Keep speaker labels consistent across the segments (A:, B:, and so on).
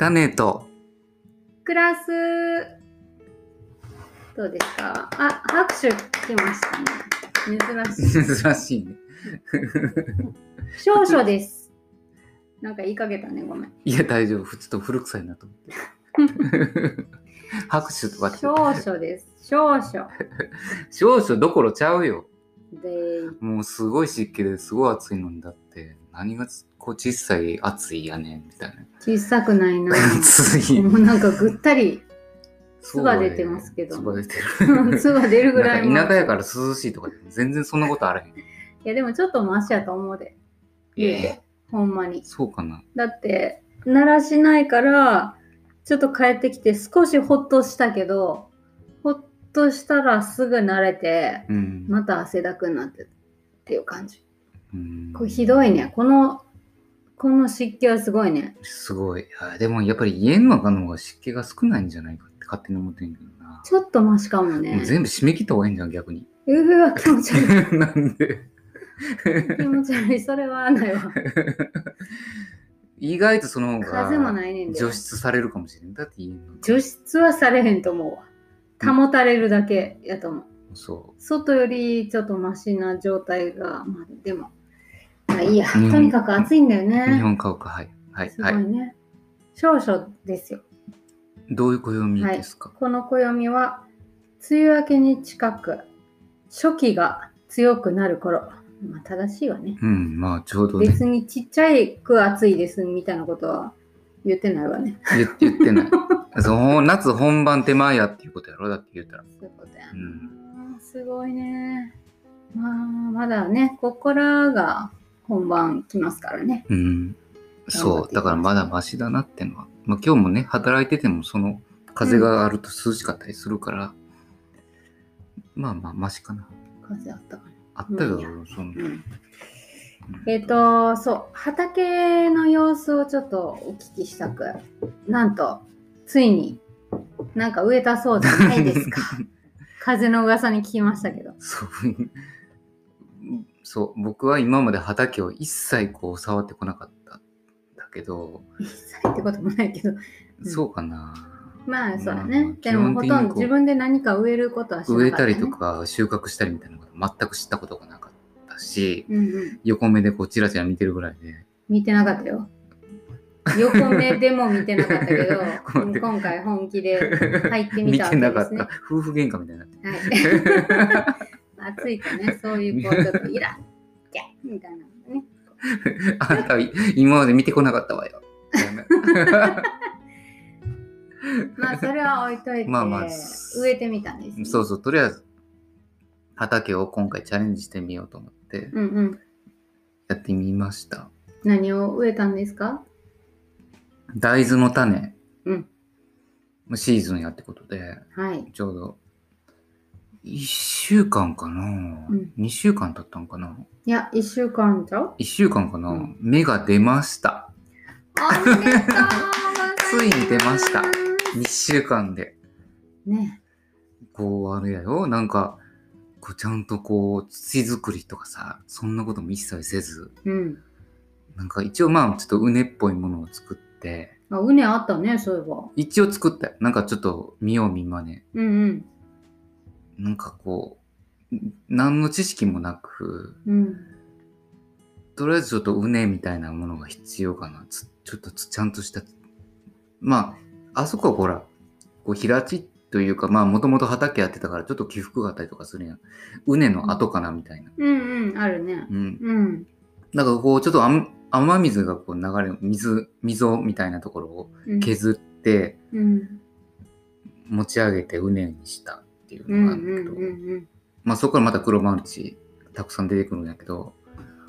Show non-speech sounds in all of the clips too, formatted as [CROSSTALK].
A: 種と、
B: クラスどうですか？あ、拍手来ましたね。珍しい。
A: 珍しいね。[LAUGHS]
B: 少々です。なんか言いかけたね、ごめん。
A: いや、大丈夫。ちょっと古臭いなと思って。[LAUGHS] 拍手とか。
B: 少々です。少々。
A: 少々どころちゃうよ。
B: で、
A: もうすごい湿気ですごい暑いのにだって、何がこう小さい暑いやねんみたいな。
B: 小さくないな。
A: 暑い。
B: もうなんかぐったり、唾出てますけど
A: 唾出てる。
B: 唾出るぐらい
A: 田舎やから涼しいとか全然そんなことあらへん。
B: いや、でもちょっとマシやと思うで。言うて。ほんまに。
A: そうかな。
B: だって、鳴らしないから、ちょっと帰ってきて少しほっとしたけど、としたらすぐ慣れて、
A: うん。
B: また汗だくになってっていう感じ。
A: うん
B: これひどいね。この、この湿気はすごいね。
A: すごい。あでもやっぱり家の中の方が湿気が少ないんじゃないかって勝手に思ってんけどな。
B: ちょっとマシかも
A: も
B: ね
A: う。全部締め切った方がいいんじゃん、逆に。
B: うわ、気持ち悪い。[LAUGHS]
A: なんで？
B: 気持ち悪い。それはないわ。
A: 意外とその方が
B: ないねんで。
A: 除湿されるかもしれん。だって
B: 除湿はされへんと思うわ。保たれるだけやと思う。
A: そ
B: 外よりちょっとマシな状態が、まあでも、まあいいや。とにかく暑いんだよ
A: う。日
B: ね。
A: 本家屋、はい。はい。
B: すご
A: はいい。
B: ね。少々ですよ。
A: どういう暦ですか、
B: この暦は、梅雨明けに近く、初期が強くなる頃。まあ正しいわね。
A: うん、まあちょうどね。
B: 別にちっちゃいく暑いですみたいなことは言ってないわね。
A: 言言ってない。[LAUGHS] そう夏本番手前やっていうことやろ？だって言ったら。
B: そういうことやな、
A: うん
B: すごいね。まあ、まだね、ここからが本番来ますからね。
A: うん。そう。だからまだマシだなってのは。まあ今日もね、働いててもその風があると涼しかったりするから、まあまあマシかな。
B: 風あったか
A: あったよ、そんな。
B: な。うん。えっ、と、そう、畑の様子をちょっとお聞きしたく、なんと、ついに、なんか植えたそうじゃないですか。[LAUGHS] 風の噂に聞きましたけど。
A: そう。そう、僕は今まで畑を一切こう触ってこなかったんだけど、
B: 一切ってこともないけど。ん
A: そうかな。
B: まあ、そうだ
A: まあ
B: ね。でも、ほとんど自分で何か植えることはしなかった、ね。
A: 植えたりと。か収穫したりみたいなこと全く知ったことがなかったし、
B: うんうん。
A: 横目でこうチラチラ見てるぐらいで、
B: 見てなかったよ。横目でも見てなかったけど [LAUGHS] 今回本気で入ってみ
A: 見
B: たわ
A: てなかった
B: けですね。。
A: 夫婦喧嘩みたいになって。
B: はい、[LAUGHS] 暑いとね、そういうこうちょっとイラッギャッみたいなのね。[LAUGHS]
A: あんたは今まで見てこなかったわよ。
B: まあそれは置いといて、
A: まあまあ
B: 植えてみたんです、ね。
A: そうそう、とりあえず畑を今回チャレンジしてみようと思って
B: うんうん。
A: やってみました。
B: 何を植えたんですか？
A: 大豆の種、
B: うん
A: シーズンやってことで、
B: はい。
A: ちょうど1週間かな、
B: うん
A: 2週間経ったんかない
B: や、1週間ちゃう
A: ?1 週間かな、
B: うん
A: 芽が出ました。
B: おめでとうございます。[LAUGHS]
A: ついに出ました2週間で。
B: ね。
A: こう、あれやよ。なんか、こうちゃんとこう、土作りとかさ、そんなことも一切せず、
B: うん。
A: なんか一応まあ、ちょっとうねっぽいものを作って、
B: あ、うねあったね、そういえば。
A: 一応作ったよ。なんかちょっと見よう見まね。
B: うんうん。
A: なんかこう、何の知識もなく、
B: うん。
A: とりあえずちょっとうねみたいなものが必要かな。つちょっとつちゃんとした。まあ、あそこはほら、こう平地というか、まあもともと畑やってたからちょっと起伏があったりとかするやん。うねの後かなみたいな。
B: うんうん、あるね。
A: うん。
B: うん。
A: だからこうちょっと雨雨水がこう流れる、水、溝みたいなところを
B: うん
A: 削って
B: うん。
A: 持ち上げてうねにしたっていう
B: うん
A: の
B: うんう
A: があるんだけど、
B: んうん。
A: まあそこからまた黒マルチたくさん出てくるんやけど、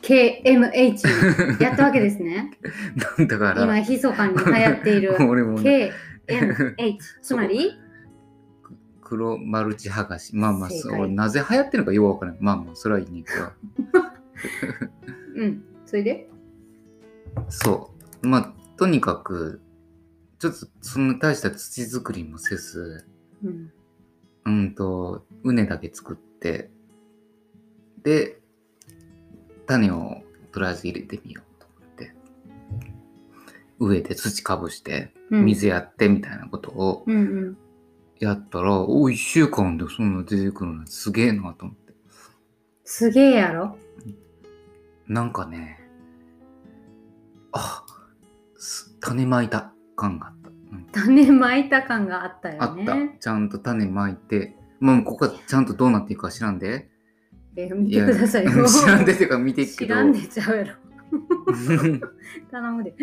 B: KMH やったわけですね。[LAUGHS]
A: だから、
B: 今、密かに流行っている [LAUGHS]
A: 俺もね、
B: KMH。[LAUGHS] つまり？
A: 黒マルチ剥がし。まあまあ、そうなぜ流行ってるのかよくわからない。まあまあ、それはいいねんけど。
B: うん。それで？
A: そう。まあ、とにかく、ちょっとそんな大した土作りもせず、
B: うん。
A: うんと、畝だけ作って、で、種をとりあえず入れてみようと思って、植えて土かぶして、
B: うん
A: 水やってみたいなことを
B: うんうん。
A: やったら、お1週間でそんな出てくるのすげえなと思って。
B: すげえやろ？
A: なんかね、あ、す種まいた感があった。うん
B: 種まいた感があった
A: あった
B: よね。。
A: ちゃんと種まいて、もうここはちゃんとどうなっていくか知らんで。
B: え見てくださいよ。
A: や知らんでっていうか見ていくけど
B: 知らんでちゃうやろ。[LAUGHS] 頼むで。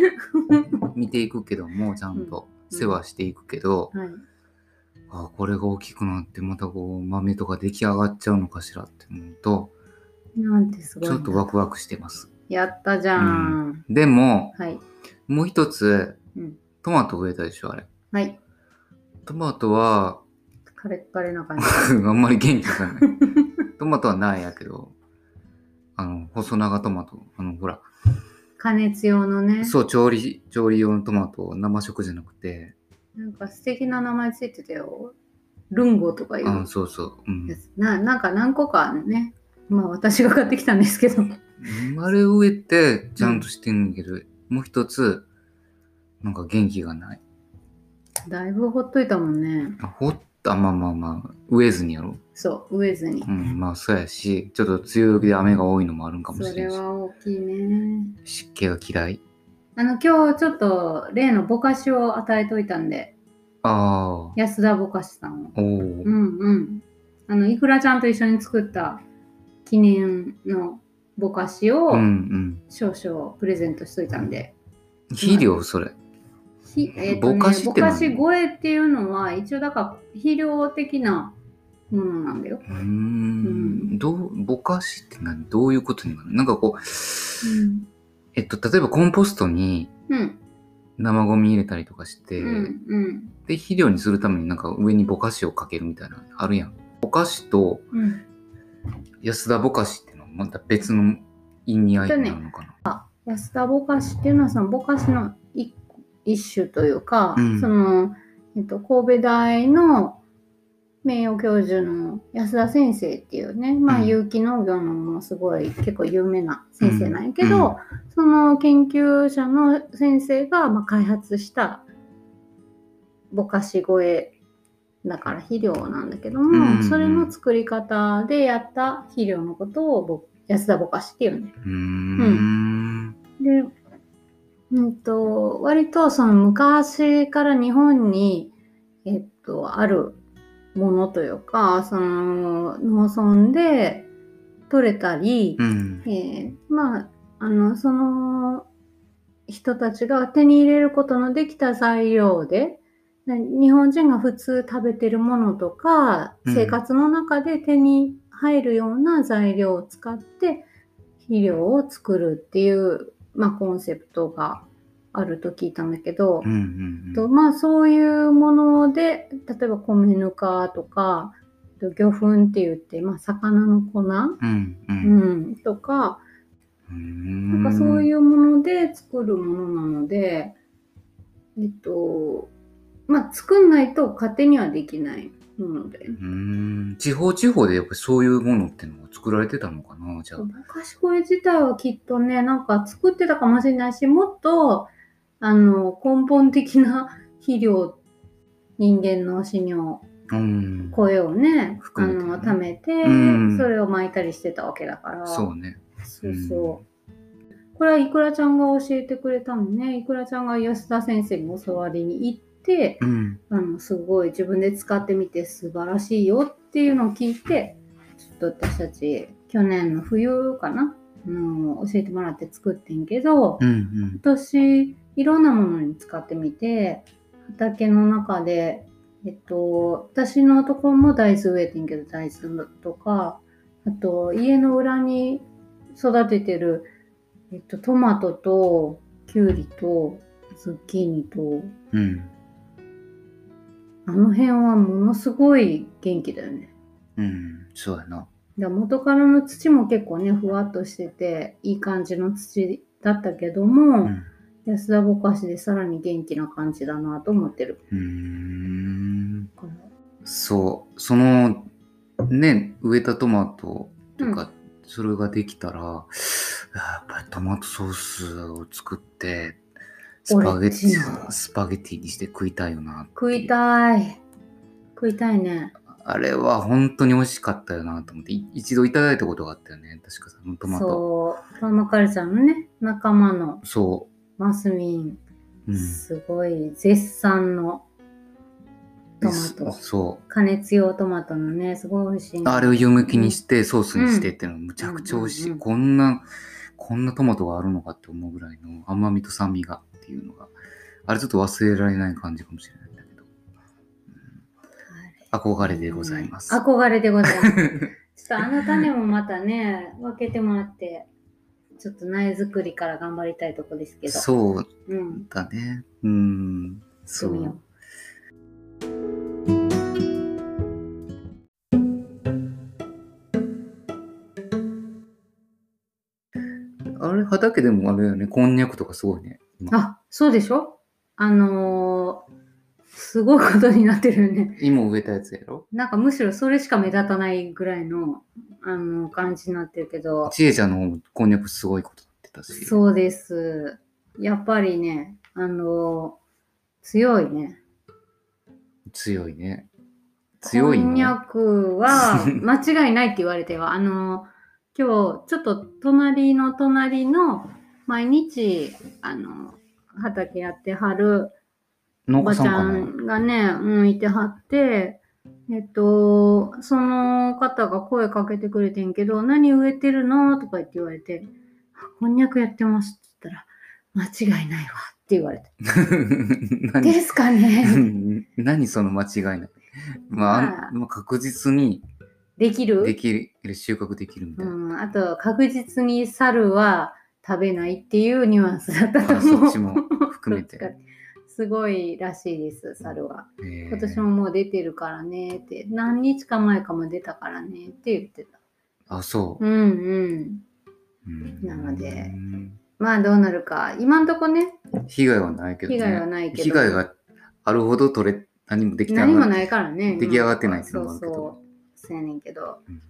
A: 見ていくけどもちゃんと
B: うん
A: 世話していくけど、
B: はい。
A: あこれが大きくなってまたこう豆とか出来上がっちゃうのかしらって思うと
B: なんてすごい
A: ち
B: な。
A: ょっとワクワクしてます
B: やったじゃん。
A: でも
B: はい。
A: もう一つ
B: うん。
A: トマト植えたでしょあれ
B: はい。
A: トマトは
B: カレッカレな感じ。[LAUGHS]
A: あんまり元気がない [LAUGHS] トマトはないやけどあの細長トマトあのほら
B: 加熱用のね。
A: そう調理調理用のトマト生食じゃなくて
B: なんか素敵な名前ついてたよ。ルンゴとかいう
A: あそうそう、うん。
B: ななんか何個かね。まあ私が買ってきたんですけど。
A: あれ植えてちゃんとしてんけど、もう一つなんか元気がない
B: だいぶほっといたもんね。
A: あほったまあまあまあ植えずにやろ
B: そう、植えずに
A: う。んまあそうやしちょっと梅雨時で雨が多いのもあるんかも
B: それ
A: しれないし
B: は大きいね。
A: 湿気が嫌い
B: あの、今日ちょっと例のぼかしを与えといたんで、
A: ああ
B: 安田ぼかしさんを。
A: おお、
B: うんうん。あの、いくらちゃんと一緒に作った記念のぼかしを
A: うんうん
B: 少々プレゼントしといたんで。
A: 肥料？それ
B: ひえーとね
A: ぼかしって何？
B: ぼかし声っていうのは一応だから肥料的なものなんだよ。
A: うーんどうぼかしって何？どういうことになるなんかこうえっと例えばコンポストに
B: うん。
A: 生ゴミ入れたりとかして、
B: うん。うん。
A: で肥料にするためになんか上にぼかしをかけるみたいなのあるやんぼかしと
B: うん。
A: 安田ぼかしってまた別の意味合いになるのかな、
B: 安田ぼかしっていうのはそのぼかしの一一種というか、
A: うん。
B: その、えっと、神戸大の名誉教授の安田先生っていうね、まあ、
A: うん。
B: 有機農業のもすごい結構有名な先生なんやけ
A: うん。
B: ど、その研究者の先生がまあ開発したぼかし声だから肥料なんだけども、
A: うん
B: それの作り方でやった肥料のことをぼ安田ぼかしっていうんだよ
A: うーん。
B: で、うんと、割とその昔から日本に、えっと、あるものというか、その農村で取れたり、
A: うん。
B: えーまあ、あの、その人たちが手に入れることのできた材料で、で日本人が普通食べてるものとか、
A: うん。
B: 生活の中で手に入るような材料を使って肥料を作るっていう、まあ、コンセプトがあると聞いたんだけど、
A: うんうん
B: とまあそういうもので例えば米ぬかとかと魚粉って言って、まあ、魚の粉、
A: うんう
B: うんん、とか
A: うん。
B: なんかそういううもので作るものなのでえっとまあ作んないと勝手にはできないもので。
A: ん。地方地方でやっぱりそういうものってのが作られてたのかなじゃあ。
B: 昔声自体はきっとねなんか作ってたかもしれないしもっとあの根本的な肥料人間の死尿
A: うん。
B: 声をねあの貯めて、
A: うん。
B: それを巻いたりしてたわけだから。
A: そうね。
B: そうそう。これはいくらちゃんが教えてくれたのね。いくらちゃんが安田先生に教わりに行って
A: うん。
B: あのすごい自分で使ってみて素晴らしいよっていうのを聞いてちょっと私たち去年の冬かな？あの教えてもらって作ってんけど、
A: うんうん。
B: 今年いろんなものに使ってみて畑の中でえっと私のところも大豆植えてんけど大豆とかあと家の裏に育ててる、えっと、トマトとキュウリとズッキーニと
A: うん
B: あの辺はものすごい元気だよね。
A: うんそうやな。
B: だ元からの土も結構ねふわっとしてていい感じの土だったけども、
A: うん。
B: 安田ぼかしでさらに元気な感じだなと思ってる。
A: うーん。そう。そのね植えたトマトとか、それができたらやっぱりトマトソースを作ってスパゲテ
B: の
A: ィ、スパゲティにして食いたいよな。
B: 食いたい。食いたいね。
A: あれは本当に美味しかったよなと思って、い一度いただいたことがあったよね。確かそのトマト。
B: そう、パーマカルチャーのね、仲間の
A: そ
B: マスミン、
A: う。うん。
B: すごい絶賛のトマト。
A: そ
B: 加熱用トマトのね、すごい美味しい、
A: う。あれを湯むきにしてソースにしてっていうのはむちゃくちゃ美味しい。
B: うんうんうん
A: こんな、こんなトマトがあるのかって思うぐらいの甘みと酸味がっていうのが、あれちょっと忘れられない感じかもしれないんだけど。憧れでございます。
B: 憧れでございます。[LAUGHS] ちょっとあの種もまたね、分けてもらって、ちょっと苗作りから頑張りたいとこですけど。
A: そう
B: うん。
A: だね。うん。そう
B: してみ
A: 畑でもあれだよね。こんにゃくとかすごいね。今
B: あ、そうでしょ？あのーすごいことになってるよね。
A: 今植えたやつやろ？
B: なんかむしろそれしか目立たないぐらいの、あの、感じになってるけど、
A: ちえちゃんの方もこんにゃくすごいことになってたし。
B: そうです。やっぱりね、あの強いね。
A: 強いね。強い
B: こんにゃ
A: の
B: くは [LAUGHS] 間違いないって言われては、あの、今日ちょっと隣の隣の毎日、あの、畑やってはる
A: 農
B: おばちゃ
A: ん
B: がね、うん、いてはって、えっと、その方が声かけてくれてんけど、何植えてるの？とか言って言われて、こんにゃくやってますって言ったら、間違いないわって言われて。[LAUGHS] で
A: 何
B: すかね。[LAUGHS]
A: 何その間違いない。まあ
B: まあ、
A: 確実に
B: できる？
A: できる、収穫できるみたいな。
B: うん、あと確実に猿は食べないっていうニュアンスだったと
A: あ
B: 思う。
A: そっちも含めて [LAUGHS]
B: すごいらしいです、猿は。
A: えー
B: 今年ももう出てるからねって、何日か前かも出たからねって言ってた。
A: あ、そう
B: う。んうん。
A: うん
B: なのでまあどうなるか。今んとこね、
A: 被害はないけどね。
B: 被害はないけど
A: 被害があるほど取れ、何もできて
B: 何もないいからね。
A: 出来上がってないっていうのもあるけど
B: そう。そうやねんけど。
A: うん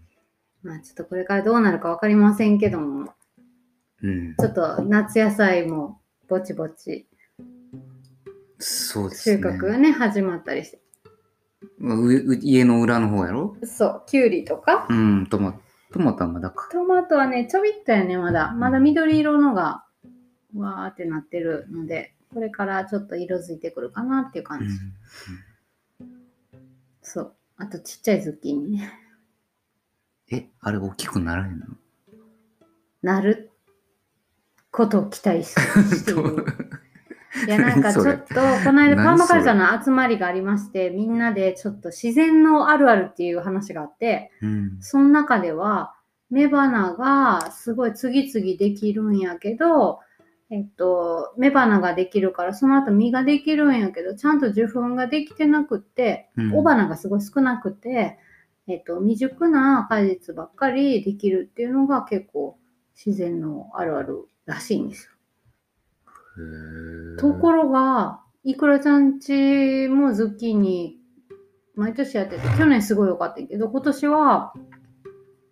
B: まあちょっとこれからどうなるか分かりませんけども、
A: うん。
B: ちょっと夏野菜もぼちぼち
A: そうです
B: 収
A: ね。
B: 穫がね、始まったりして。
A: まあうう家の裏の方やろ？
B: そう、きゅうりとか？
A: うん、トマトマトはまだか。
B: トマトはね、ちょびっとやね、まだ。まだ緑色のが、わーってなってるので、これからちょっと色づいてくるかなっていう感じ。
A: うん
B: そう。あとちっちゃいズッキーニね。[LAUGHS]
A: え、あれ大きくならへんの？
B: なることを期待ししている。[LAUGHS] いや、なんかちょっと、この間パーマカルチャーの集まりがありまして、みんなでちょっと自然のあるあるっていう話があって、
A: うん。
B: その中では、雌花がすごい次々できるんやけど、えっと、雌花ができるから、その後実ができるんやけど、ちゃんと受粉ができてなくって、
A: うん
B: 雄花がすごい少なくて、えっと、未熟な果実ばっかりできるっていうのが結構自然のあるあるらしいんですよ。ところが、いくらちゃんちもズッキーニ毎年やってて、去年すごい良かったけど、今年は、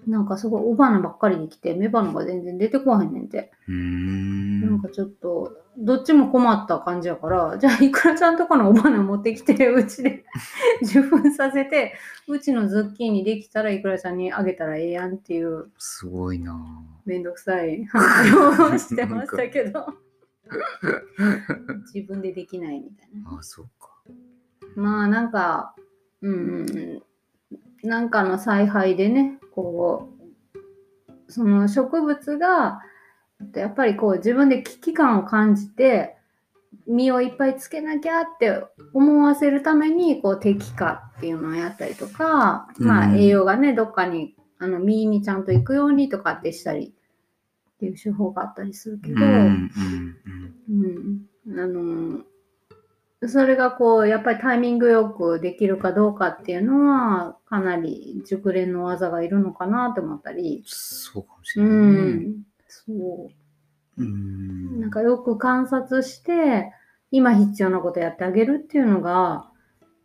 B: なんかすごい雄花ばっかりできて、雌花が全然出てこへんねんて。
A: うーん。
B: なんかちょっと、どっちも困った感じやから、じゃあいくらちゃんとこの雄花持ってきて、うちで [LAUGHS] 受粉させて、うちのズッキーニできたらいくらちゃんにあげたらええやんっていう、
A: すごいな
B: めんどくさい [LAUGHS] 話をしてましたけど、[LAUGHS] 自分でできないみたいな。
A: あ、そうか。
B: まあなんか、うん、なんかの采配でね、こう、その植物が、やっぱりこう自分で危機感を感じて、実をいっぱいつけなきゃって思わせるために、こう適化っていうのをやったりとか、まあ
A: うん
B: 栄養がね、どっかに、あの、実にちゃんと行くようにとかってしたりっていう手法があったりするけど、
A: うんうん
B: うん、あのそれがこうやっぱりタイミングよくできるかどうかっていうのはかなり熟練の技がいるのかなと思ったり、
A: そうかもし
B: う
A: れないね。
B: ん、そう
A: うん。
B: なんかよく観察して今必要なことやってあげるっていうのが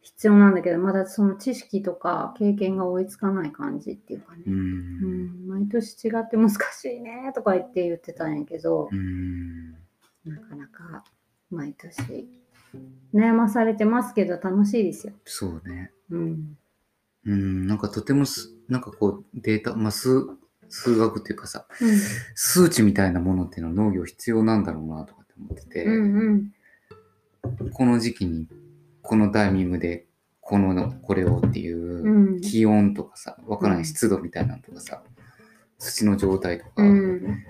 B: 必要なんだけどまだその知識とか経験が追いつかない感じっていうかね、
A: う。
B: うんん、毎年違って難しいねとか言って言ってたんやけど、
A: うん。
B: なかなか毎年。悩まされてますけど楽しいですよ。
A: そうね。
B: うん。
A: うん、なんかとてもす、なんかこうデータ、まあ数、数学っていうかさ、
B: うん。
A: 数値みたいなものっていうのは農業必要なんだろうなとかって思ってて、
B: うんうん。
A: この時期にこのタイミングでこのこれをっていう、
B: うん。
A: 気温とかさわからない湿度みたいなのとかさ土の状態とか、
B: うん。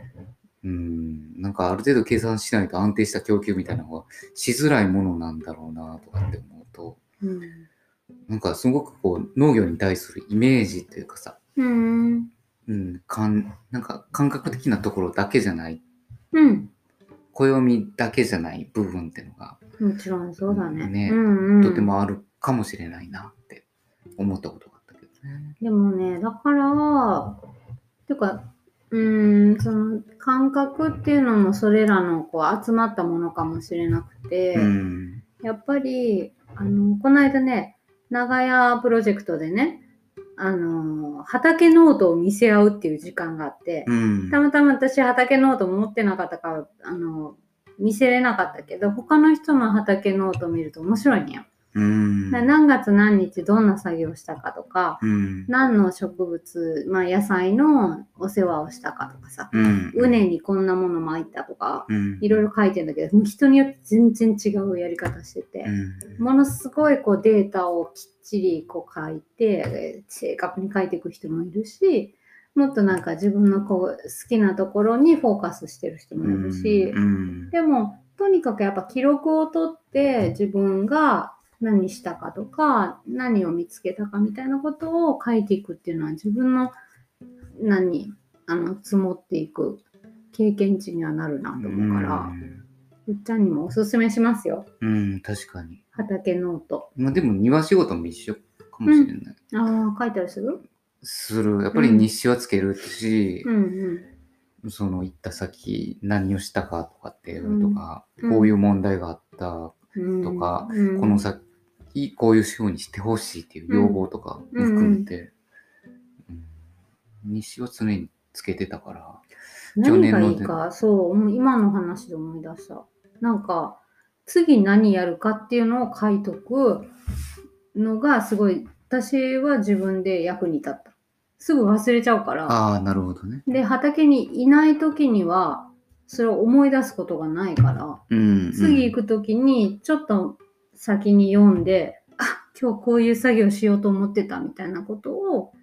A: うん。なんかある程度計算しないと安定した供給みたいなのがしづらいものなんだろうなとかって思うと
B: うん。
A: なんかすごくこう農業に対するイメージというかさ、
B: うん
A: うん、かんなんか感覚的なところだけじゃない
B: うん
A: 暦だけじゃない部分っていうのが
B: もちろんそうだね。
A: ね
B: うんうん、
A: とてもあるかもしれないなって思ったことがあったけどね。
B: でもね、だから、てか、うーん、その感覚っていうのもそれらのこう集まったものかもしれなくて、
A: うん。
B: やっぱり、あの、この間ね、長屋プロジェクトでね、あの、畑ノートを見せ合うっていう時間があって、
A: うん。
B: たまたま私畑ノート持ってなかったから、あの、見せれなかったけど、他の人の畑ノートを見ると面白いんよ。
A: うん。
B: で何月何日どんな作業したかとか、
A: うん。
B: 何の植物、まあ、野菜のお世話をしたかとかさ、
A: うん。
B: 畝にこんなもの蒔いたとか、
A: うん。
B: いろいろ書いてんだけど、人によって全然違うやり方してて、
A: うん。
B: ものすごいこうデータをきっちりこう書いて、えー正確に書いていく人もいるし、もっとなんか自分のこう好きなところにフォーカスしてる人もいるし、
A: うん。
B: でも、とにかくやっぱ記録を取って自分が何したかとか、何を見つけたかみたいなことを書いていくっていうのは自分の何、あの、積もっていく経験値にはなるなと思うから、うっちゃんにもおすすめしますよ。
A: うん。うん。確かに。
B: 畑ノート。
A: まあでも庭仕事も一緒かもしれない。
B: ああ、書いたりする？
A: する。やっぱり日誌はつけるし
B: う、ん
A: その行った先何をしたかとかっていうのとか、
B: うん
A: こういう問題があった、
B: うん。
A: とか
B: うん、
A: この先こういうふうにしてほしいっていう要望とかも含めて、うん日誌は常につけてたから、去
B: 何がいいか、そう、もう今の話で思い出した。なんか、次何やるかっていうのを書いとくのがすごい、私は自分で役に立った。すぐ忘れちゃうから。
A: ああ、なるほどね。
B: で、畑にいない時には、それを思い出すことがないから、
A: うん。
B: 次行く時にちょっと先に読んで、あ、今日こういう作業しようと思ってたみたいなことを、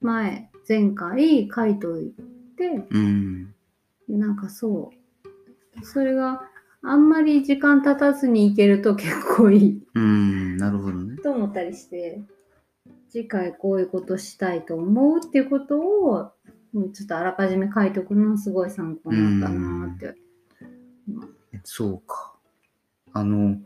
B: 前、前回書いといて、
A: うん。
B: なんかそう。それがあんまり時間経たずに行けると結構いい
A: うん。なるほどね。
B: と思ったりして、次回こういうことしたいと思うっていうことを、うんちょっとあらかじめ書いておくのはすごい参考になったなーって。
A: そうか。あの、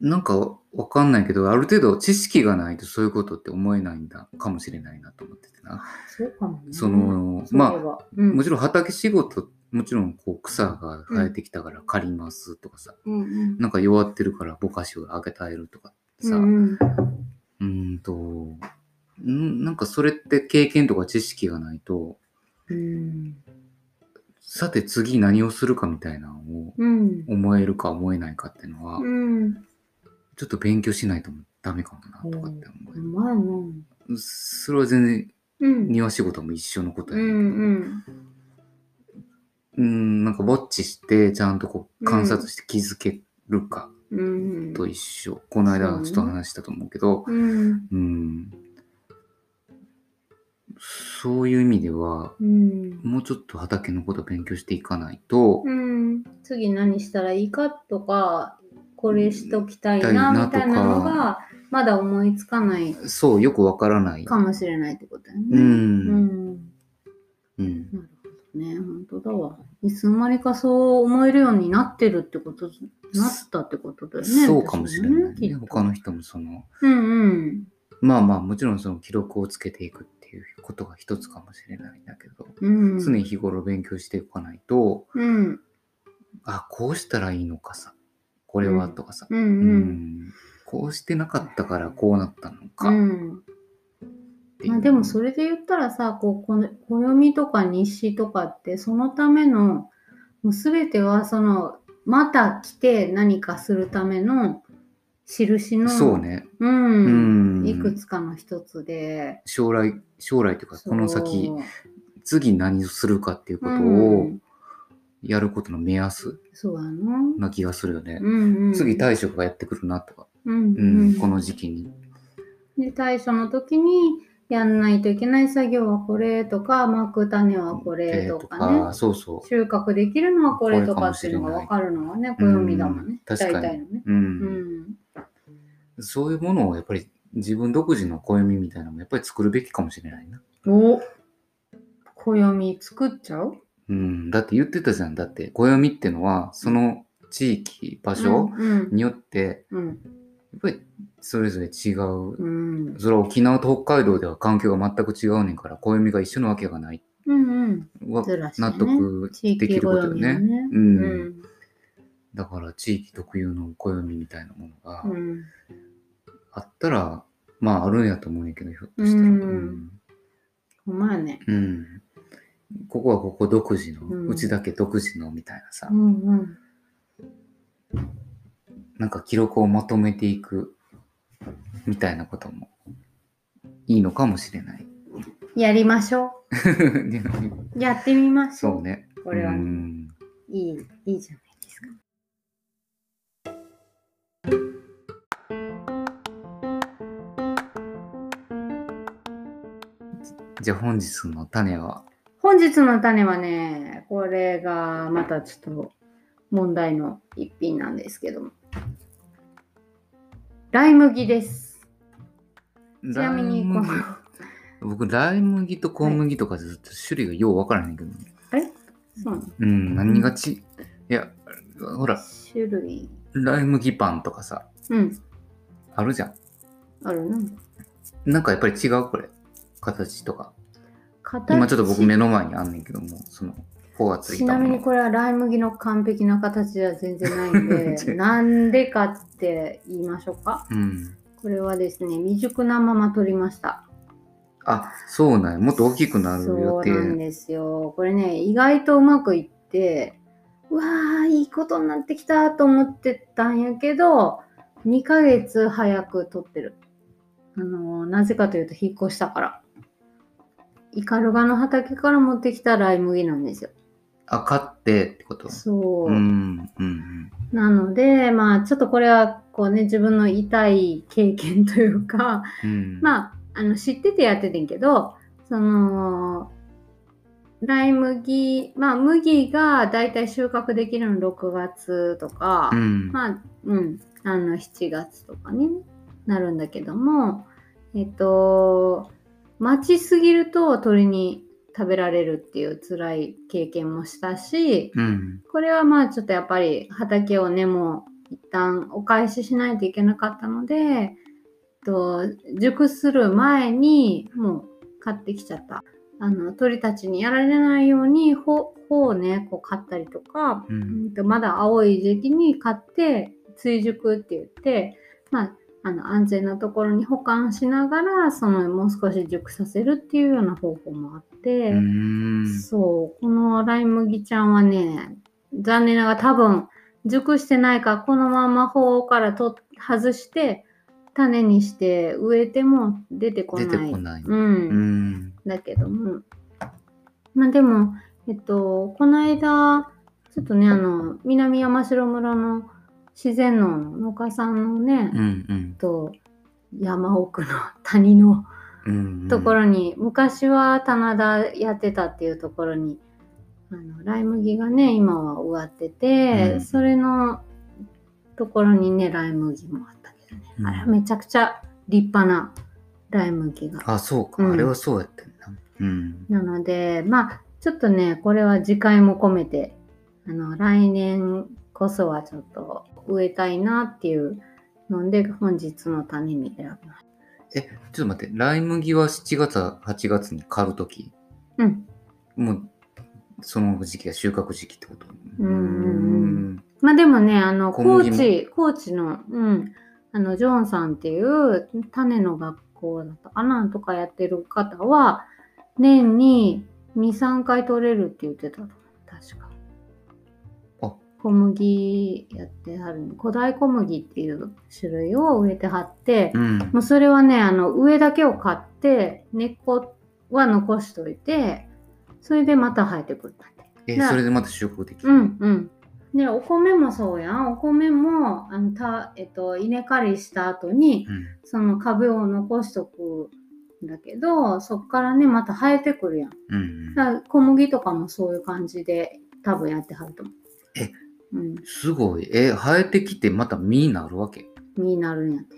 A: なんかわかんないけど、ある程度知識がないとそういうことって思えないんだかもしれないなと思っててな。
B: そうかもね。
A: その、ま
B: ば、うん。
A: あ、もちろん畑仕事、もちろんこう草が生えてきたから刈りますとかさ、
B: うんうん。
A: なんか弱ってるからぼかしをあげたえるとかさ、
B: う
A: うん。
B: うん
A: と、んなんかそれって経験とか知識がないと、
B: うん。
A: さて次何をするかみたいなのを
B: うん。
A: 思えるか思えないかっていうのは、
B: うん
A: ちょっと勉強しないとダメかもなとかって思
B: うまいな
A: う。それは全然
B: うん。
A: 庭仕事も一緒のこと
B: う
A: やねんけど、
B: ん
A: うん、なんかぼっちしてちゃんとこう観察して気づけるか
B: うん。
A: と一緒。この間ちょっと話したと思うけど、
B: うん。
A: うん、そういう意味では、
B: うん。
A: もうちょっと畑のことを勉強していかないと、
B: うん。次何したらいいかとかこれしときたいな
A: うん
B: みたいなのがまだ思いつかない
A: そう、よくわからない。
B: かもしれないってことだよね。
A: うん
B: うん
A: うん。
B: なるほどね、本当だわ。いつの間にかそう思えるようになってるってこと、なったってことだよね。
A: そうかもしれないね。他の人もその、
B: うんうん。
A: まあまあもちろんその記録をつけていくっていうことが一つかもしれないんだけど、
B: うん、
A: 常日頃勉強していかないと、
B: うん。
A: あ、こうしたらいいのかさ、これはとかさ、
B: うんう。
A: うん。んこうしてなかったからこうなったのか。
B: まあでもそれで言ったらさ、こう、この暦とか日誌とかって、そのための、もうすべてはそのまた来て何かするための印の、
A: そうね。
B: うん、
A: うん。
B: いくつかの一つで、
A: 将来、将来というか、この先次何をするかっていうこと
B: う
A: を
B: ん
A: やることの目安
B: そうやの。
A: な気がするよね。
B: うんうん、
A: 次、大職がやってくるなとか、
B: うん
A: う
B: うん
A: ん、この時期に。
B: で、対処の時にやんないといけない作業はこれとか、巻く種はこれとかね。
A: そうそ
B: 収穫できるのはこれとかっていうのが分かるのはね、暦だもんね。
A: うん確かに
B: 大体のね。
A: う。う。
B: うんん。
A: そういうものをやっぱり自分独自の暦みたいなのもやっぱり作るべきかもしれないな。
B: お暦作っちゃう？
A: うん。だって言ってたじゃん。だって暦ってのは、その地域、場所
B: うん
A: によって、
B: うん。
A: やっぱりそれぞれ違う。
B: うん。
A: それは沖縄と北海道では環境が全く違うねんから、暦が一緒なわけがない。
B: うんうん。
A: は
B: ね
A: 納得できることよね。
B: ね。
A: う
B: うんん。
A: だから地域特有の暦みたいなものが
B: うん。
A: あったら、まああるんやと思うんやけど、ひょっとしたら。
B: うんほんまやね。
A: うんうんここはここ独自の、
B: う
A: うんちだけ独自のみたいなさ、
B: うんうん。
A: なんか記録をまとめていくみたいなこともいいのかもしれない。
B: やりましょ [LAUGHS]
A: で
B: う。やってみましょう。
A: そうね。
B: これはいい、いいじゃないですか。
A: じゃあ本日の種は、
B: 本日の種はね、これがまたちょっと問題の一品なんですけども。ライ麦です。ちなみにこ
A: ライ麦僕、ライ麦と小麦とかずっと種類がようわからへんけど、
B: あれそうなの？
A: うん、何がち、いや、ほら、
B: 種類。
A: ライ麦パンとかさ、
B: うん。
A: あるじゃん。
B: あるな。
A: なんかやっぱり違う？これ。形とか。
B: 形
A: 今ちょっと僕目の前にあんねんけども、その、こうがつい
B: ち
A: たもの。
B: なみにこれはライ麦の完璧な形では全然ないん
A: 違
B: で、[LAUGHS]
A: う
B: なんでかって言いましょうか。
A: うん。
B: これはですね、未熟なまま取りました。
A: あ、そうなんや。もっと大きくなる
B: そう
A: 予
B: なん
A: 定。
B: ですよ。これね、意外とうまくいって、うわー、いいことになってきたと思ってたんやけど、2ヶ月早く取ってる。あのなぜかというと、引っ越したから。イカルガの畑から持ってきたライ麦なんですよ。
A: あ、買ってってこと？
B: そう。
A: うん、うん、
B: なので、まあ、ちょっとこれは、こうね、自分の痛い経験というか、
A: うん。うん、
B: まあ、あの知っててやっててんけど、その、ライ麦、まあ麦がだいたい収穫できるの6月とか、
A: うん。
B: まあ、うん、あの7月とかになるんだけども、えっと、待ちすぎると鳥に食べられるっていう辛い経験もしたし、
A: うん。
B: これはまあちょっとやっぱり畑をね、もう一旦お返ししないといけなかったので、えっと、熟する前にもう買ってきちゃった。あの、鳥たちにやられないように穂穂をね、こう買ったりとか、
A: う。
B: うんまだ青い時期に買って追熟って言って、まあ、あの安全なところに保管しながらそのもう少し熟させるっていうような方法もあって、
A: うん。
B: そうこのライ麦ちゃんはね残念ながら多分熟してないからこのまま穂からと外して種にして植えても出てこない。
A: 出てこない。
B: うん
A: うん。
B: だけども、まあでも、えっと、この間、ちょっとね、あの、南山城村の自然農の農家さんのね、
A: うん。
B: え
A: うん
B: っと、山奥の谷の
A: うん。
B: ところに、昔は棚田やってたっていうところに、あのライ麦がね、今は植わってて、
A: うん
B: それのところにね、ライ麦もあったけどね、
A: うん
B: あれはめちゃくちゃ立派なライ麦が
A: あ、そうか。
B: うん
A: あれはそうやってんな。うん。
B: なので、まあ、ちょっとね、これは次回も込めて、あの、来年こそはちょっと植えたいなっていうので、本日の種に選びまし
A: え、ちょっと待って。ライ麦は7月、8月に刈るとき。
B: た。うん。
A: もう、その時期が収穫時期ってこと？
B: うん。まあでもね、あの、
A: 小
B: 高知、高知の、うん、あの、ジョンさんっていう種の学校だったかなとかやってる方は、年に2、3回取れるって言ってた小麦やってはる古代小麦っていう種類を植えてはって、
A: うん。
B: もうそれはねあの上だけを買って根っこは残しといてそれでまた生えてくるんだって。
A: え、
B: な
A: それでまた収穫できる。
B: うんうん。でお米もそうやんお米もあのた、えっと、稲刈りした後に
A: うん。
B: その株を残しとくんだけどそっからねまた生えてくるやん。
A: うん
B: だから小麦とかもそういう感じで多分やってはると思う。
A: え
B: うん、
A: すごい。え、生えてきてまた実になるわけ？
B: になるんやって。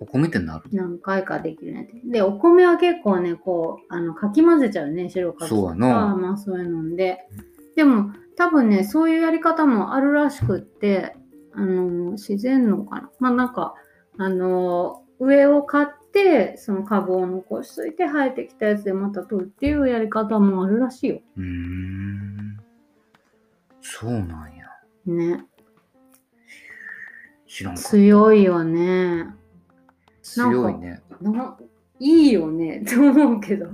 A: お米ってなる？
B: 何回かできるんやって。で、お米は結構ね、こう、あの、かき混ぜちゃうね、白かき
A: そうやな
B: まあそういうので。でも、多分ね、そういうやり方もあるらしくって、あの、自然のかな。まあなんか、あの、上を買って、その株を残しといて、生えてきたやつでまた取るっていうやり方もあるらしいよ。
A: うーん。そうなんや。
B: ね。
A: 知らんかった。
B: 強いよね。
A: 強いね。
B: ないいよね [LAUGHS] と思うけど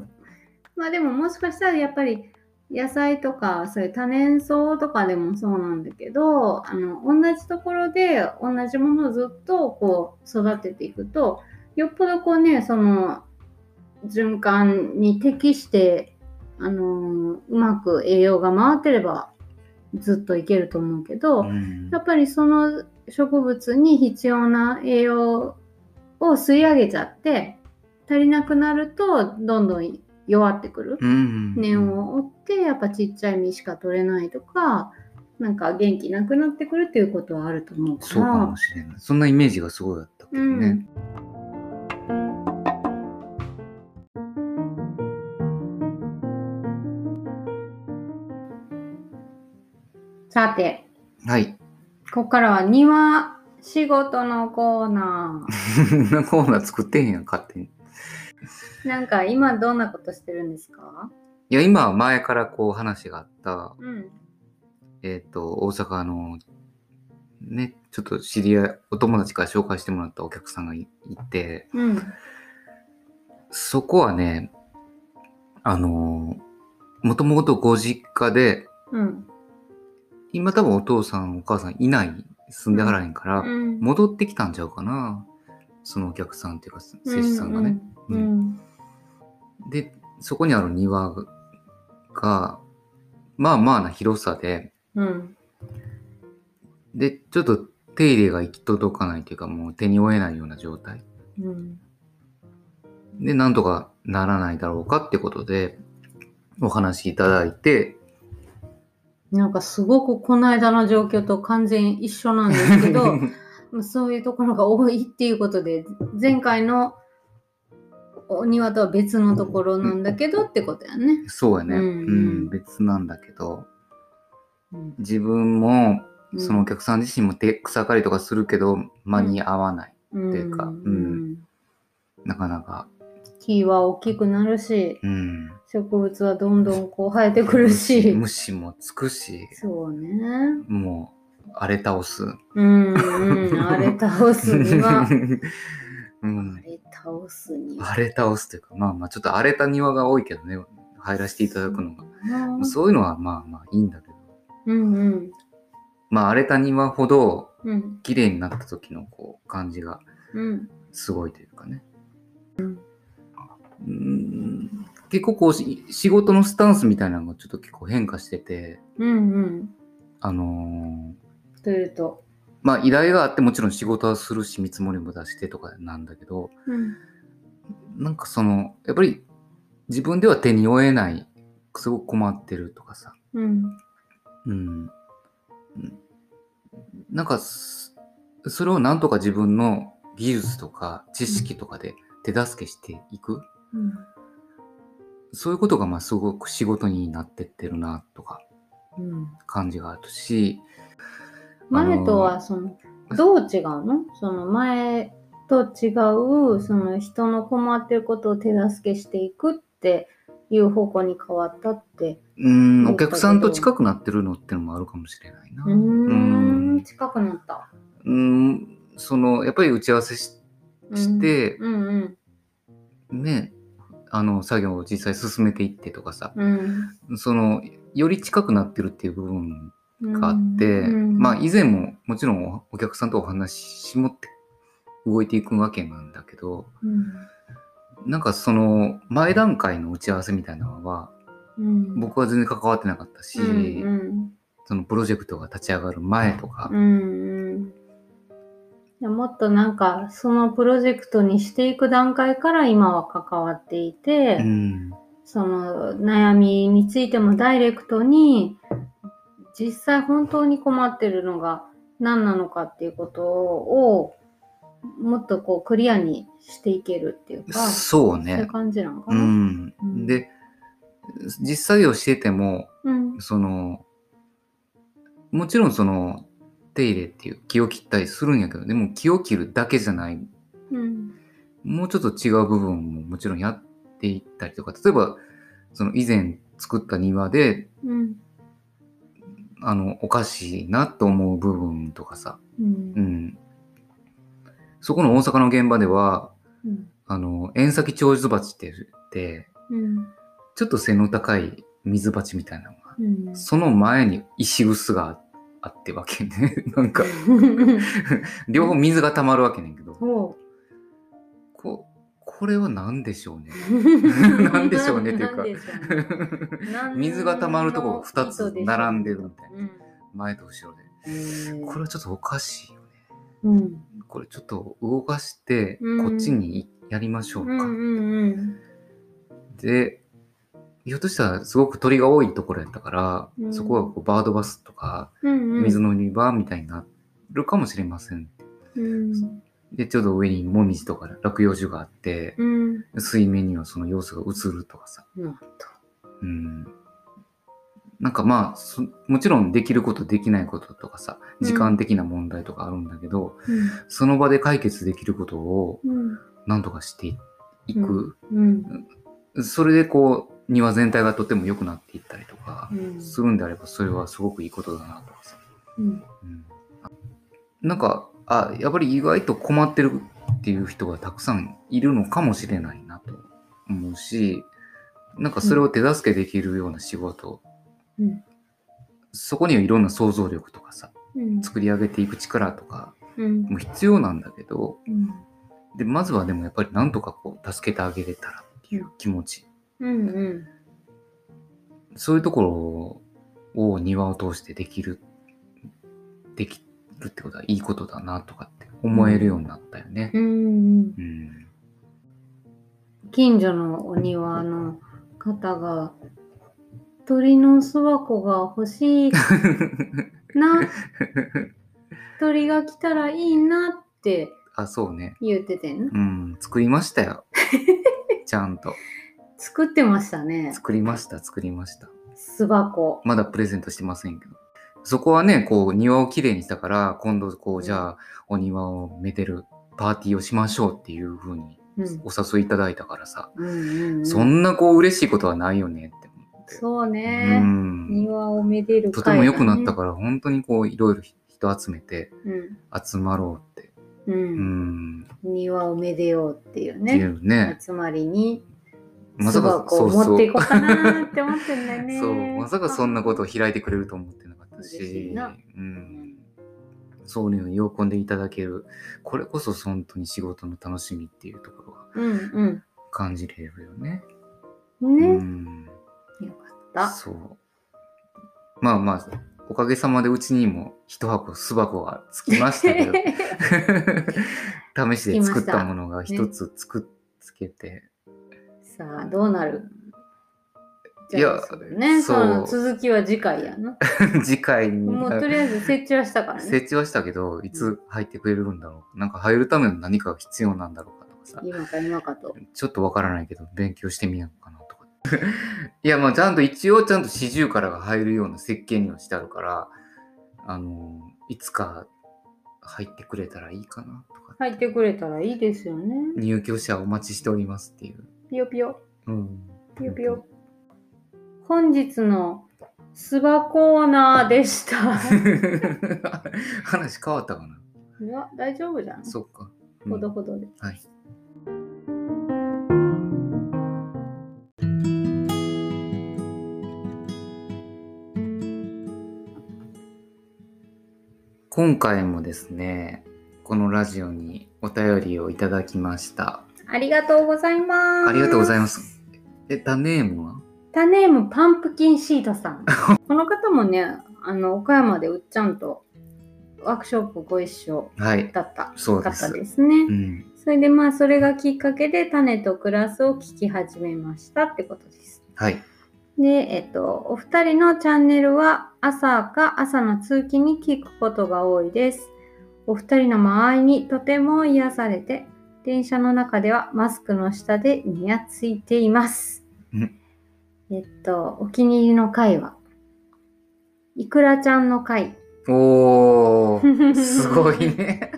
B: まあでももしかしたらやっぱり野菜とかそういう多年草とかでもそうなんだけどあの同じところで同じものをずっとこう育てていくとよっぽどこうねその循環に適してあのうまく栄養が回ってればずっといけると思うけど、
A: うん
B: やっぱりその植物に必要な栄養を吸い上げちゃって足りなくなるとどんどん弱ってくる。
A: うん。
B: 念を追ってやっぱちっちゃい実しか取れないとかなんか元気なくなってくるっていうことはあると思うから。
A: そうかもしれない。そんなイメージがすごいあったけどね。
B: さて
A: はい。
B: ここからは庭仕事のコーナ [LAUGHS]
A: こんなコーナー作ってへんやん、勝手に。
B: ー。なんか今どんなことしてるんですか？
A: いや、今は前からこう話があった、
B: うん。
A: えっ、と、大阪の、ね、ちょっと知り合い、お友達から紹介してもらったお客さんがいいて、
B: うん。
A: そこはね、あのもともとご実家で、
B: うん。
A: 今多分お父さんお母さんいない、住んではらへんから、
B: うん。
A: 戻ってきたんちゃうかな。そのお客さんっていうか、施主さんがね。で、そこにある庭が、まあまあな広さで、
B: うん。
A: で、ちょっと手入れが行き届かないというか、もう手に負えないような状態。
B: うん。
A: で、なんとかならないだろうかってことで、お話いただいて、
B: なんかすごくこの間の状況と完全一緒なんですけど、ま [LAUGHS] あそういうところが多いっていうことで、前回のお庭とは別のところなんだけどってことやね。
A: そうやね、
B: う
A: うんん別なんだけど、
B: うん
A: 自分も、そのお客さん自身も手草刈りとかするけど、間に合わない。
B: うん
A: ていうかうんなかなか。
B: 木は大きくなるし、
A: うん。
B: 植物はどんどんこう生えてくるし。
A: 虫もつくし、
B: そうね。
A: もう荒れ倒す。
B: うん、うん、荒れ倒すには。[LAUGHS]
A: うん
B: 荒、れ倒すには。
A: 荒れ倒すというか、まあまあちょっと荒れた庭が多いけどね、入らせていただくのが。
B: うん
A: そういうのはまあまあいいんだけど、
B: うんうん。
A: まあ荒れた庭ほど
B: うん
A: 綺麗になった時のこう感じが
B: うん。
A: すごいというかね。うん結構こうし仕事のスタンスみたいなのがちょっと結構変化してて、
B: うんうん。
A: あのー
B: というと。
A: まあ依頼があってもちろん仕事はするし見積もりも出してとかなんだけど、
B: うん。
A: なんかその、やっぱり自分では手に負えない、すごく困ってるとかさ、
B: うん。
A: うん。うんなんかす、それをなんとか自分の技術とか知識とかで手助けしていく。
B: うん。
A: そういうことがまあすごく仕事になってってるなとか
B: うん。
A: 感じがあるし、あの
B: 前とはそのどう違うの？その前と違うその人の困ってることを手助けしていくっていう方向に変わったって。
A: うん、お客さんと近くなってるのってのもあるかもしれないな。
B: うーん。近くなった。
A: うん、その、やっぱり打ち合わせしして、
B: うんうん。
A: ね、あの、作業を実際進めていってとかさ、
B: うん。
A: その、より近くなってるっていう部分があって、
B: うん。
A: まあ以前ももちろんおお客さんとお話しもって動いていくわけなんだけど
B: うん。
A: なんかその前段階の打ち合わせみたいなのは
B: うん、
A: 僕は全然関わってなかったし、
B: うん。
A: そのプロジェクトが立ち上がる前とか
B: うん、うんもっとなんかそのプロジェクトにしていく段階から今は関わっていて、
A: うん
B: その悩みについてもダイレクトに実際本当に困ってるのが何なのかっていうことをもっとこうクリアにしていけるっていうか
A: そう
B: そういう
A: ね。
B: 感じなのか
A: う
B: な。
A: ん
B: う。ん
A: で、実作業してても、
B: うん
A: その、もちろんその、手入れっていう気を切ったりするんやけど、でも気を切るだけじゃない、
B: うん
A: もうちょっと違う部分ももちろんやっていったりとか、例えば、その以前作った庭で、
B: うん
A: あの、おかしいなと思う部分とかさ、
B: う
A: うん。ん。そこの大阪の現場では、
B: うん。
A: あの、遠先長寿鉢って言って、
B: うん。
A: ちょっと背の高い水鉢みたいなのが、
B: うん。
A: その前に石臼があってわけね。[LAUGHS] なんか、[LAUGHS] 両方水が溜まるわけねんけど、ここれは何でしょうね。[LAUGHS]
B: なん
A: でしょうねっていうか水が溜まるとこ2つ並んでるみたいな。
B: うん
A: 前と後ろで。
B: うん
A: これはちょっとおかしいよね。
B: うん
A: これちょっと動かして、
B: うん
A: こっちにやりましょうか。で、ひょっとしたらすごく鳥が多いところやったから、
B: うん。
A: そこはこうバードバスとか、
B: うんうん。
A: 水の売り場みたいになるかもしれません。
B: うん。
A: で、ちょうど上にもみじとか落葉樹があって、
B: うん。
A: 水面にはその様子が映るとかさ。
B: なんと
A: うん。なんかまあ、そもちろんできることできないこととかさ、時間的な問題とかあるんだけど、その場で解決できることを
B: うん。
A: 何とかしていく。
B: うん。
A: それでこう、庭全体がとても良くなっていったりとか
B: うん。
A: するんであれば、それはすごくいいことだなとかさ。
B: うん。
A: うん。なんか、あ、やっぱり意外と困ってるっていう人がたくさんいるのかもしれないなと思うし、なんかそれを手助けできるような仕事、
B: うん。
A: そこにはいろんな想像力とかさ、
B: うん。
A: 作り上げていく力とか
B: うん。
A: も必要なんだけど、
B: うん。
A: で、まずはでもやっぱりなんとかこう助けてあげれたらっていう気持ち、
B: うんうん
A: そういうところを庭を通してできる、できるってことはいいことだなとかって思えるようになったよね。
B: うん
A: うん。
B: 近所のお庭の方が鳥の巣箱が欲しいな [LAUGHS] 鳥が来たらいいなって
A: あ、そうね。
B: 言っててんな
A: うん、作りましたよ。ちゃんと。
B: 作ってましたね
A: 作りました、作りました。
B: 巣箱
A: まだプレゼントしてませんけど。そこはね、こう、庭をきれいにしたから、今度、こう、じゃあ、お庭をめでるパーティーをしましょうっていう風に
B: うん
A: お誘いいただいたからさ、
B: うんうんうん
A: そんなこう、嬉しいことはないよねって思って。
B: そう
A: う
B: ね、
A: ん。
B: 庭をめでる
A: とても良くなった
B: ら
A: から、本当にこう、いろいろ人集めて、
B: うん
A: 集まろうって。
B: う
A: うんん。
B: 庭をめでようっていうね
A: うね。
B: 集まりに
A: まさか、そうそう。
B: 持っていこうかなって思ってんだよね。
A: そう、まさかそんなことを開いてくれると思ってなかった
B: 嬉し
A: うん、そういうのを喜んでいただける、これこそ本当に仕事の楽しみっていうところが
B: うん
A: 感じれるよね。
B: うんね、
A: うん、
B: よかった。
A: そう。まあまあ、おかげさまでうちにも一箱巣箱がつきましたけど、[LAUGHS] 試しで作ったものが一つ作っつけて、
B: さあどうなる？
A: いや
B: ね
A: そ
B: の続きは次回やな [LAUGHS]
A: 次回に。
B: もうとりあえず設置はしたからね
A: 設置はしたけど、いつ入ってくれるんだろう。なんか入るための何かが必要なんだろうかとかさ、
B: 今か今かと
A: ちょっとわからないけど、勉強してみようかなとか。[LAUGHS] いや、まあちゃんと一応ちゃんと四十からが入るような設計にはしてあるから、あの、いつか入ってくれたらいいかなとか。
B: 入ってくれたらいいですよね
A: 入居者お待ちしておりますっていう。
B: ピヨピヨ
A: うん。
B: ピヨピヨ本日のスバコーナーでした
A: 話変わったかな？い
B: や大丈夫じゃん
A: そっか。うん
B: ほどほどで
A: はい。今回もですね、このラジオにお便りをいただきました。
B: ありがとうございます。
A: ありがとうございます。え、タネームは？
B: タネームパンプキンシートさん。[LAUGHS] この方もね、あの、岡山でうっちゃんとワークショップご一緒
A: はい。
B: だった
A: そうです
B: 方ですね。
A: うん。
B: それでまあ、それがきっかけで種とクラスを聞き始めましたってことです。
A: はい。
B: で、えっと、お二人のチャンネルは朝か朝の通勤に聞くことが多いです。お二人の間合いにとても癒されて、電車の中ではマスクの下でにやついています。
A: ん
B: えっと、お気に入りの回は、いくらちゃんの回。
A: おー、すごいね。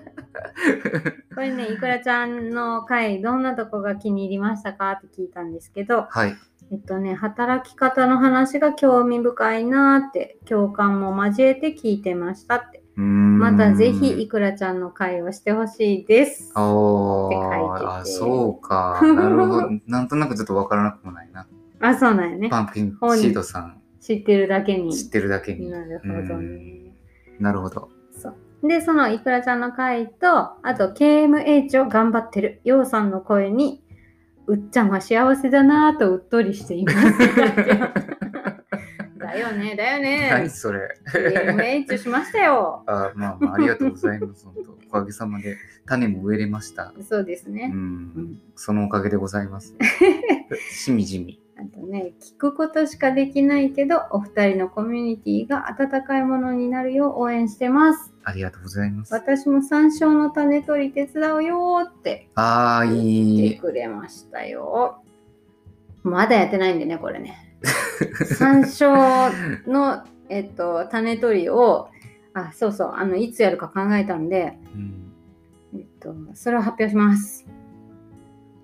A: [LAUGHS]
B: これね、いくらちゃんの回、どんなとこが気に入りましたかって聞いたんですけど、
A: はい。
B: えっとね、働き方の話が興味深いなーって、共感も交えて聞いてましたって。またぜひいくらちゃんの会をしてほしいです。
A: おー、
B: て
A: あ、そうか。なるほど。[LAUGHS] なんとなくちょっとわからなくもないな。
B: あ、そうなんやね。
A: パンプキンシートさん
B: 知ってるだけに。
A: 知ってるだけに。
B: なるほどね。
A: なるほど。
B: そう。で、そのいくらちゃんの会と、あと KMH を頑張ってるようさんの声に、うっちゃんは幸せだなぁとうっとりしています。[LAUGHS] だよね、だよ
A: 何
B: ね。
A: それ。
B: KMH しましたよ。[LAUGHS]
A: あまあまあ、ありがとうございます。本当おかげさまで種も植えれました。
B: そうです
A: う
B: ね。
A: ん。そのおかげでございます。[LAUGHS] しみじみ。
B: あとね、聞くことしかできないけど、お二人のコミュニティが温かいものになるよう応援してます。
A: ありがとうございます。
B: 私も山椒の種取り手伝うよーって
A: ああ、
B: 言
A: いい。
B: ってくれましたよ。まだやってないんでね、これね。山椒の、えっと、種取りを、あ、そうそう、あの、いつやるか考えたんで、
A: うん
B: えっと、それを発表します。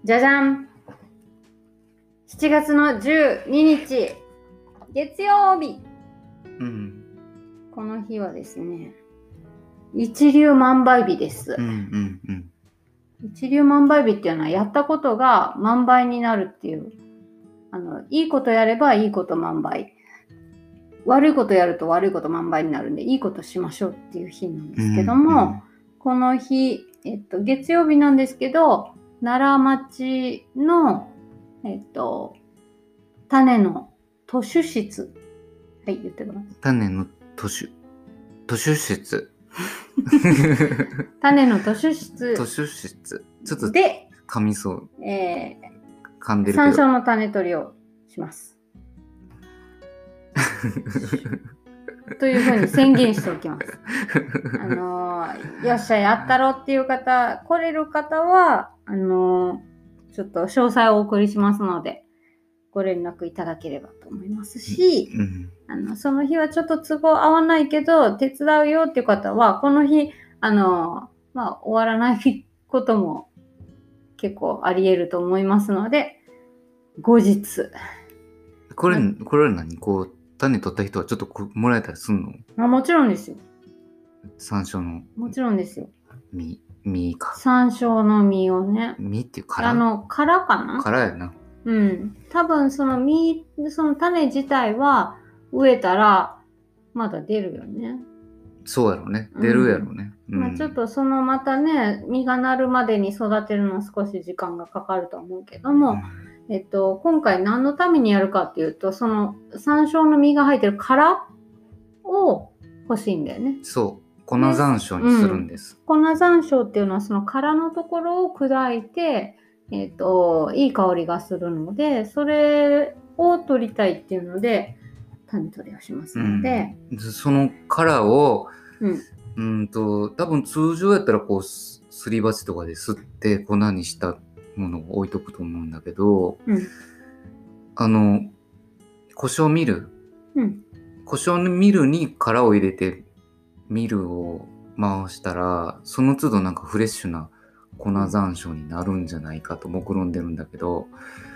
B: じゃじゃん !7 月の12日、月曜日。
A: うん。
B: この日はですね、一粒万倍日です
A: うん。う。ん。うん。
B: 一粒万倍日っていうのはやったことが万倍になるっていう。あの、いいことやればいいこと万倍。悪いことやると悪いこと万倍になるんで、いいことしましょうっていう日なんですけども、この日、えっと、月曜日なんですけど、奈良町の、えっと、種の図書室。はい、言ってください。
A: 種の図書、図書室。
B: 種の図書室
A: 図書室。ちょっと
B: で、
A: 噛みそう。
B: え
A: 噛んでるけど。
B: 椒の種取りをします。というふうに宣言しておきます。あのーよっしゃ、やったろっていう方、来れる方は、あのーちょっと詳細をお送りしますので、ご連絡いただければと思いますし、
A: うん。
B: あのその日はちょっと都合合わないけど、手伝うよっていう方は、この日、あのーまあ、終わらないことも結構あり得ると思いますので、後日、
A: これ
B: う、
A: これは何？こう、種取った人はちょっとこもらえたりすんの？
B: あもちろんですよ。
A: 山椒の
B: もちろんですよ。
A: 実、実か。
B: 山椒の実をね。
A: 実っていう殻
B: あの、殻かな？
A: 殻やな。
B: うん。多分その実、その種自体は植えたらまだ出るよね。
A: そうやろね。出るやろね。うん
B: まあちょっとそのまたね、実がなるまでに育てるのは少し時間がかかると思うけども、えっと、今回何のためにやるかっていうと、その山椒の実が入ってる殻を欲しいんだよね。
A: そう。粉山椒にするんです。
B: 粉山椒っていうのはその殻のところを砕いて、えっと、いい香りがするので、それを取りたいっていうので、種取りをしますので、
A: でその殻を、
B: うん。
A: うんと、多分通常やったらこう、すすり鉢とかですって粉にしたものを置いとくと思うんだけど、
B: うん。
A: あの、胡椒ミル、
B: うん。
A: 胡椒のミルに殻を入れて、ミルを回したら、その都度なんかフレッシュな粉山椒になるんじゃないかと目論んでるんだけど、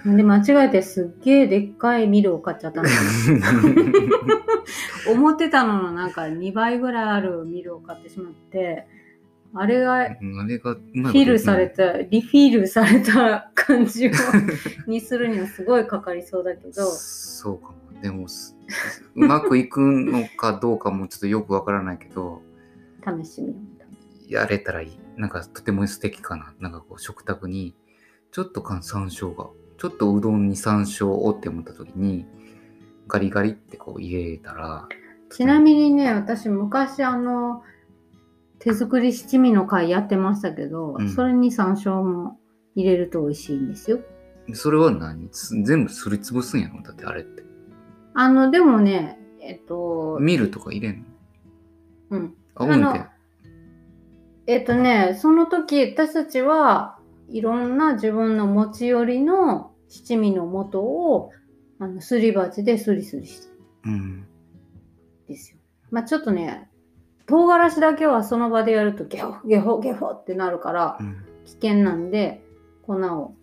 B: で、間違えてすっげえでっかいミルを買っちゃったの。[LAUGHS] 思ってたののなんか2倍ぐらいあるミルを買ってしまって、あれがフィルされた、リフィルされた感じを [LAUGHS] にするにはすごいかかりそうだけど、
A: そうかも。でも、すうまくいくのかどうかもちょっとよくわからないけど、
B: 試してみよう。
A: やれたらいい。なんかとても素敵かな。なんかこう食卓に、ちょっとか山椒が、ちょっとうどんに山椒をって思った時に、ガリガリってこう入れたら、
B: ちなみにね、私昔あの、手作り七味の会やってましたけど、
A: うん
B: それに山椒も入れると美味しいんですよ。
A: それは何？つ全部すりつぶすんやろ？だってあれって。
B: あの、でもね、えっと、
A: ミルとか入れんの？
B: うん。
A: あ、思
B: の
A: て。
B: えっとね、その時私たちはいろんな自分の持ち寄りの七味の素をあのすり鉢でスリスリして
A: うん。
B: んですよ。まあちょっとね、唐辛子だけはその場でやるとゲホゲホゲホってなるから
A: うん。
B: 危険なんで粉を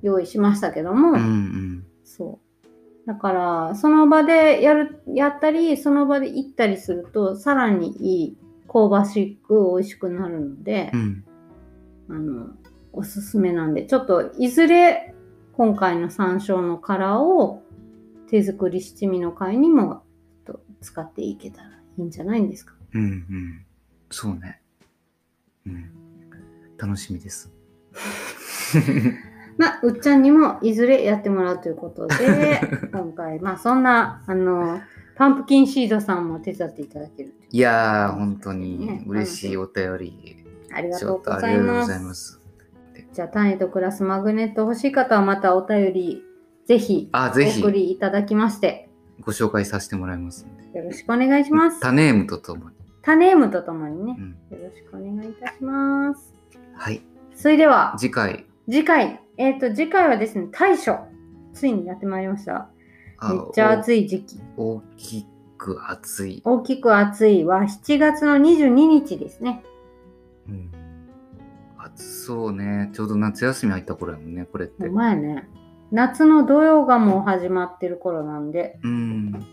B: 用意しましたけども、
A: うんうん。
B: そう。だからその場でやるやったりその場で行ったりするとさらにいい香ばしく美味しくなるので、
A: うん。
B: あの、おすすめなんで、ちょっといずれ今回の山椒の殻を手作り七味の会にも使っていけたらいいんじゃないんですか？
A: うんうん。そうね。うん。楽しみです。[LAUGHS]
B: まあ、うっちゃんにもいずれやってもらうということで、[LAUGHS] 今回、まあそんな、あの、パンプキンシードさんも手伝っていただけるとい
A: やー、本当に
B: ね
A: 嬉しいお便り。
B: ありが
A: ち
B: とうござい
A: ょっとありがとう
B: ます。
A: ございます。
B: じゃあ、種と暮らすマグネット欲しい方はまたお便り、ぜひ
A: あ、
B: お
A: ぜひ
B: 送りいただきまして、
A: ご紹介させてもらいます。
B: よろしくお願いします。
A: タネームとともに。
B: タネームとともにね
A: う、ん。
B: よろしくお願いいたします。
A: はい。
B: それでは、
A: 次回。
B: 次回、えっ、と、次回はですね、大暑。ついにやってまいりました。
A: あ
B: めっちゃ暑い時期。
A: お大きく暑い。
B: 大きく暑いは7月の22日ですね。
A: うん。暑そうね。ちょうど夏休み入った頃やもんね、これって。
B: お前ね、夏の土曜がもう始まってる頃なんで、
A: うん。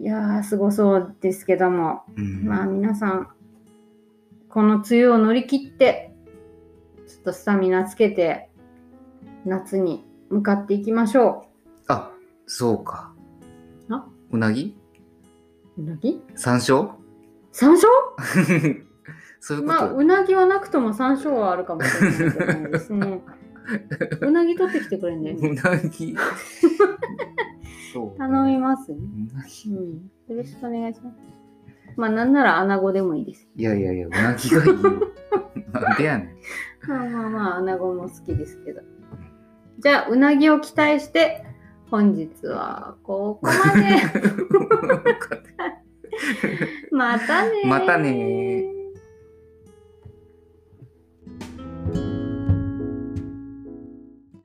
B: いやー、すごそうですけども、
A: うん。
B: まあ皆さん、この梅雨を乗り切って、ちょっとスタミナつけて、夏に向かっていきましょ
A: あ、そうか。
B: あ？
A: うなぎ？
B: う。うなぎ？
A: 山椒？
B: 山椒？[LAUGHS]
A: そういうこと、
B: まあ、うなぎはなくとも山椒はあるかもしれないですね。[LAUGHS] うなぎ取ってきてくれんね。
A: うなぎ。[LAUGHS] そう。
B: 頼みますね。
A: うなぎ。
B: うん。よろしくお願いします。まあ、なんなら穴子でもいいです。
A: いやいやいや、うなぎがいいよ。なんでやねん。
B: まあまあまあ、穴子も好きですけど。じゃあ、うなぎを期待して、本日はここまで。[LAUGHS] またねー [LAUGHS]
A: またねー。